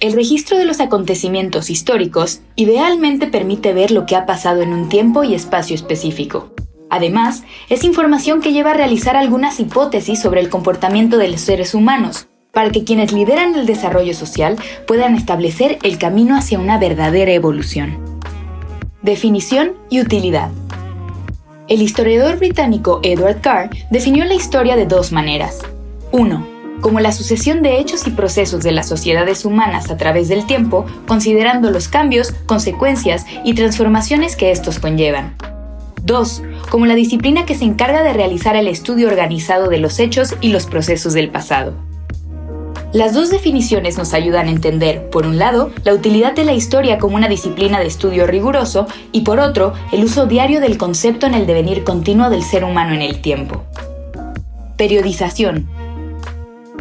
El registro de los acontecimientos históricos idealmente permite ver lo que ha pasado en un tiempo y espacio específico. Además, es información que lleva a realizar algunas hipótesis sobre el comportamiento de los seres humanos, para que quienes lideran el desarrollo social puedan establecer el camino hacia una verdadera evolución. Definición y utilidad. El historiador británico Edward Carr definió la historia de dos maneras. 1 como la sucesión de hechos y procesos de las sociedades humanas a través del tiempo, considerando los cambios, consecuencias y transformaciones que estos conllevan. 2. Como la disciplina que se encarga de realizar el estudio organizado de los hechos y los procesos del pasado. Las dos definiciones nos ayudan a entender, por un lado, la utilidad de la historia como una disciplina de estudio riguroso y por otro, el uso diario del concepto en el devenir continuo del ser humano en el tiempo. Periodización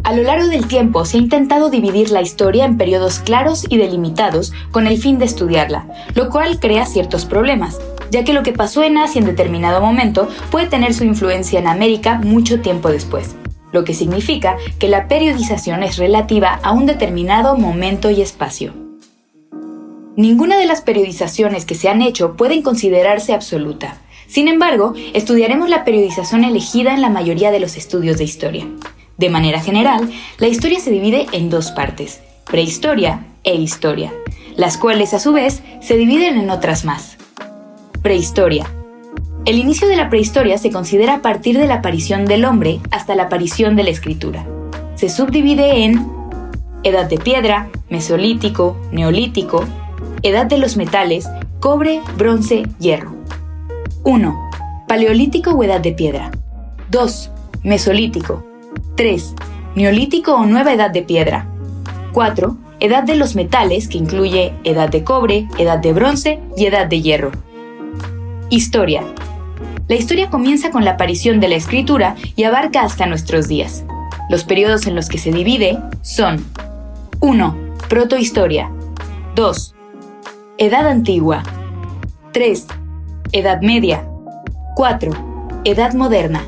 a lo largo del tiempo se ha intentado dividir la historia en periodos claros y delimitados con el fin de estudiarla, lo cual crea ciertos problemas, ya que lo que pasó en Asia en determinado momento puede tener su influencia en América mucho tiempo después, lo que significa que la periodización es relativa a un determinado momento y espacio. Ninguna de las periodizaciones que se han hecho pueden considerarse absoluta. Sin embargo, estudiaremos la periodización elegida en la mayoría de los estudios de historia. De manera general, la historia se divide en dos partes, prehistoria e historia, las cuales a su vez se dividen en otras más. Prehistoria. El inicio de la prehistoria se considera a partir de la aparición del hombre hasta la aparición de la escritura. Se subdivide en edad de piedra, mesolítico, neolítico, edad de los metales, cobre, bronce, hierro. 1. Paleolítico o edad de piedra. 2. Mesolítico, 3. Neolítico o nueva edad de piedra. 4. Edad de los metales, que incluye edad de cobre, edad de bronce y edad de hierro. Historia. La historia comienza con la aparición de la escritura y abarca hasta nuestros días. Los periodos en los que se divide son 1. Protohistoria 2. Edad antigua 3. Edad media 4. Edad moderna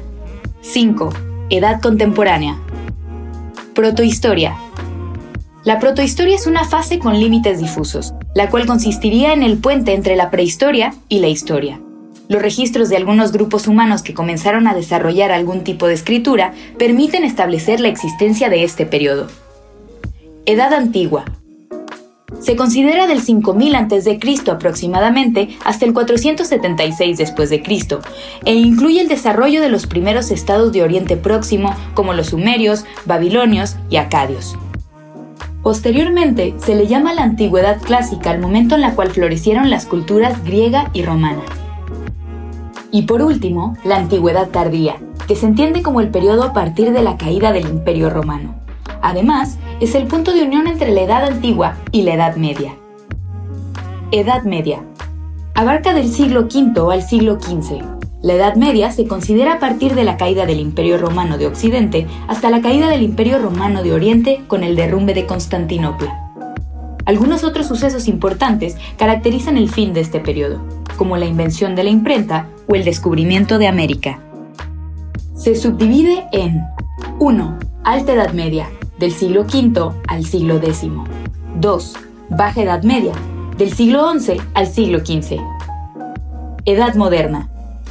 5. Edad contemporánea. Protohistoria. La protohistoria es una fase con límites difusos, la cual consistiría en el puente entre la prehistoria y la historia. Los registros de algunos grupos humanos que comenzaron a desarrollar algún tipo de escritura permiten establecer la existencia de este periodo. Edad antigua. Se considera del 5000 a.C. aproximadamente hasta el 476 después de Cristo e incluye el desarrollo de los primeros estados de Oriente Próximo como los sumerios, babilonios y acadios. Posteriormente se le llama la antigüedad clásica al momento en la cual florecieron las culturas griega y romana. Y por último, la antigüedad tardía, que se entiende como el periodo a partir de la caída del Imperio Romano. Además, es el punto de unión entre la Edad Antigua y la Edad Media. Edad Media. Abarca del siglo V al siglo XV. La Edad Media se considera a partir de la caída del Imperio Romano de Occidente hasta la caída del Imperio Romano de Oriente con el derrumbe de Constantinopla. Algunos otros sucesos importantes caracterizan el fin de este periodo, como la invención de la imprenta o el descubrimiento de América. Se subdivide en 1. Alta Edad Media, del siglo V al siglo X. 2. Baja Edad Media, del siglo XI al siglo XV. Edad Moderna.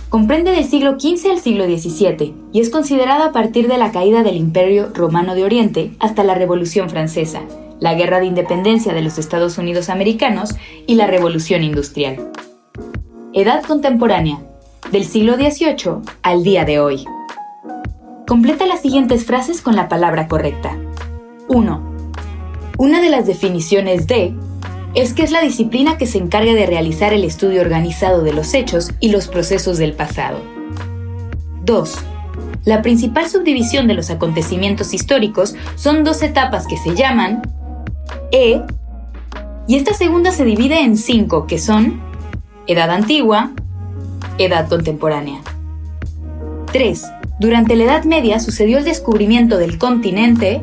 Comprende del siglo XV al siglo XVII y es considerada a partir de la caída del Imperio Romano de Oriente hasta la Revolución Francesa, la Guerra de Independencia de los Estados Unidos Americanos y la Revolución Industrial. Edad Contemporánea. Del siglo XVIII al día de hoy. Completa las siguientes frases con la palabra correcta. 1. Una de las definiciones de es que es la disciplina que se encarga de realizar el estudio organizado de los hechos y los procesos del pasado. 2. La principal subdivisión de los acontecimientos históricos son dos etapas que se llaman E Y esta segunda se divide en cinco, que son Edad Antigua, Edad Contemporánea. 3. Durante la Edad Media sucedió el descubrimiento del continente.